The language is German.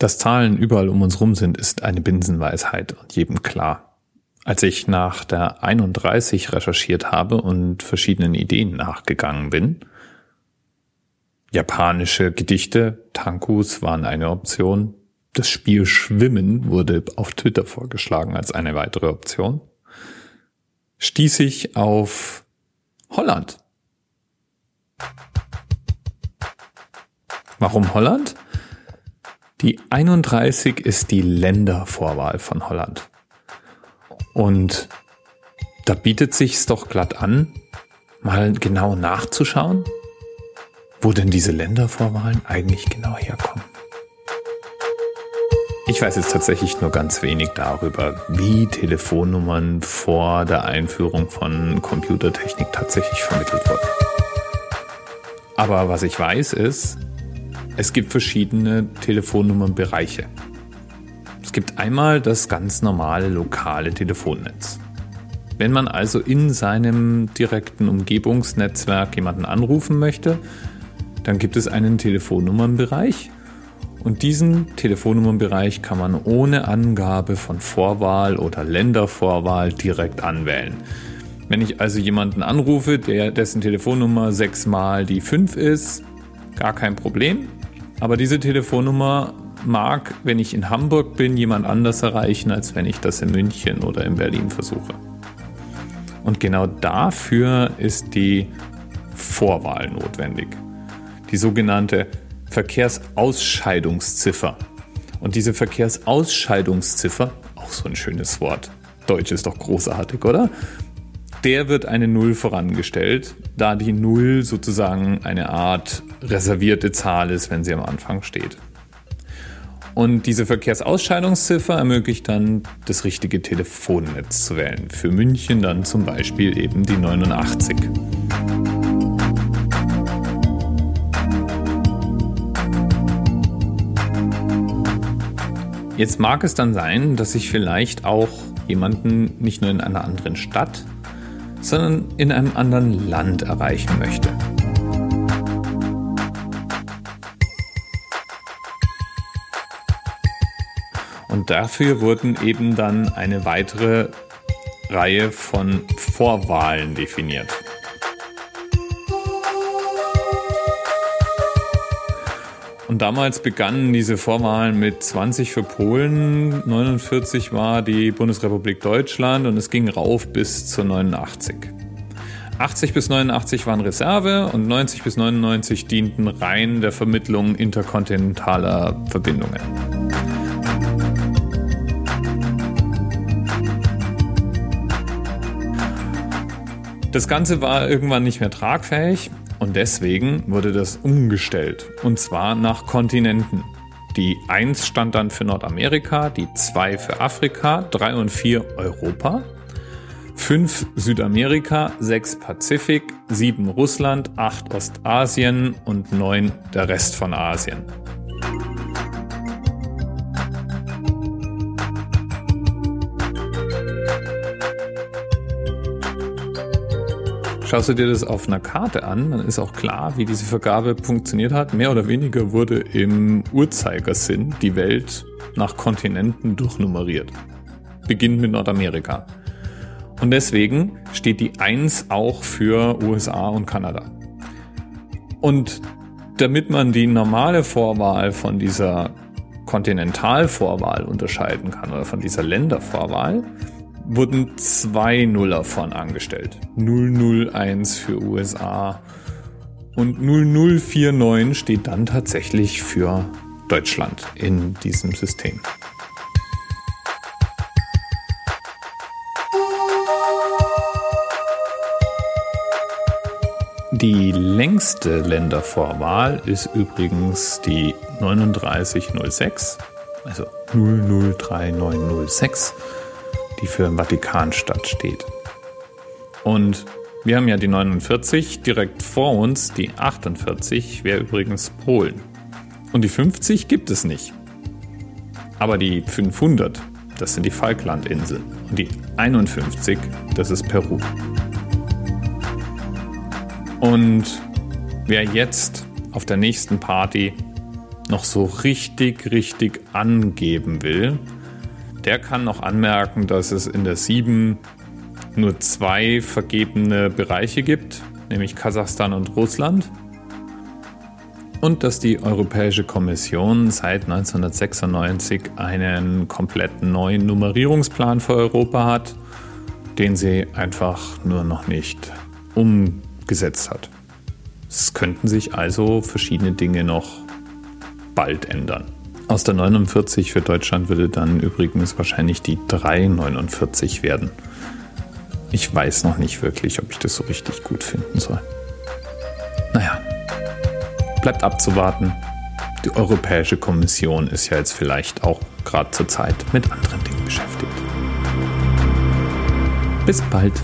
Dass Zahlen überall um uns rum sind, ist eine Binsenweisheit und jedem klar. Als ich nach der 31 recherchiert habe und verschiedenen Ideen nachgegangen bin, japanische Gedichte, Tankus waren eine Option, das Spiel Schwimmen wurde auf Twitter vorgeschlagen als eine weitere Option, stieß ich auf Holland. Warum Holland? Die 31 ist die Ländervorwahl von Holland. Und da bietet sich's doch glatt an, mal genau nachzuschauen, wo denn diese Ländervorwahlen eigentlich genau herkommen. Ich weiß jetzt tatsächlich nur ganz wenig darüber, wie Telefonnummern vor der Einführung von Computertechnik tatsächlich vermittelt wurden. Aber was ich weiß ist, es gibt verschiedene Telefonnummernbereiche. Es gibt einmal das ganz normale lokale Telefonnetz. Wenn man also in seinem direkten Umgebungsnetzwerk jemanden anrufen möchte, dann gibt es einen Telefonnummernbereich und diesen Telefonnummernbereich kann man ohne Angabe von Vorwahl oder Ländervorwahl direkt anwählen. Wenn ich also jemanden anrufe, der, dessen Telefonnummer sechsmal die 5 ist, gar kein Problem. Aber diese Telefonnummer mag, wenn ich in Hamburg bin, jemand anders erreichen, als wenn ich das in München oder in Berlin versuche. Und genau dafür ist die Vorwahl notwendig. Die sogenannte Verkehrsausscheidungsziffer. Und diese Verkehrsausscheidungsziffer, auch so ein schönes Wort, Deutsch ist doch großartig, oder? Der wird eine Null vorangestellt, da die Null sozusagen eine Art reservierte Zahl ist, wenn sie am Anfang steht. Und diese Verkehrsausscheidungsziffer ermöglicht dann, das richtige Telefonnetz zu wählen. Für München dann zum Beispiel eben die 89. Jetzt mag es dann sein, dass ich vielleicht auch jemanden nicht nur in einer anderen Stadt, sondern in einem anderen Land erreichen möchte. Und dafür wurden eben dann eine weitere Reihe von Vorwahlen definiert. Und damals begannen diese Vorwahlen mit 20 für Polen, 49 war die Bundesrepublik Deutschland und es ging rauf bis zu 89. 80 bis 89 waren Reserve und 90 bis 99 dienten rein der Vermittlung interkontinentaler Verbindungen. Das Ganze war irgendwann nicht mehr tragfähig und deswegen wurde das umgestellt. Und zwar nach Kontinenten. Die 1 stand dann für Nordamerika, die 2 für Afrika, 3 und 4 Europa, 5 Südamerika, 6 Pazifik, 7 Russland, 8 Ostasien und 9 der Rest von Asien. Schaust du dir das auf einer Karte an, dann ist auch klar, wie diese Vergabe funktioniert hat. Mehr oder weniger wurde im Uhrzeigersinn die Welt nach Kontinenten durchnummeriert. Beginnt mit Nordamerika. Und deswegen steht die 1 auch für USA und Kanada. Und damit man die normale Vorwahl von dieser Kontinentalvorwahl unterscheiden kann oder von dieser Ländervorwahl, wurden zwei Nuller von angestellt. 001 für USA und 0049 steht dann tatsächlich für Deutschland in diesem System. Die längste Ländervorwahl ist übrigens die 3906, also 003906 die für Vatikanstadt steht. Und wir haben ja die 49, direkt vor uns die 48 wäre übrigens Polen. Und die 50 gibt es nicht. Aber die 500, das sind die Falklandinseln. Und die 51, das ist Peru. Und wer jetzt auf der nächsten Party noch so richtig, richtig angeben will, der kann noch anmerken, dass es in der 7 nur zwei vergebene Bereiche gibt, nämlich Kasachstan und Russland. Und dass die Europäische Kommission seit 1996 einen kompletten neuen Nummerierungsplan für Europa hat, den sie einfach nur noch nicht umgesetzt hat. Es könnten sich also verschiedene Dinge noch bald ändern. Aus der 49 für Deutschland würde dann übrigens wahrscheinlich die 349 werden. Ich weiß noch nicht wirklich, ob ich das so richtig gut finden soll. Naja, bleibt abzuwarten. Die Europäische Kommission ist ja jetzt vielleicht auch gerade zur Zeit mit anderen Dingen beschäftigt. Bis bald.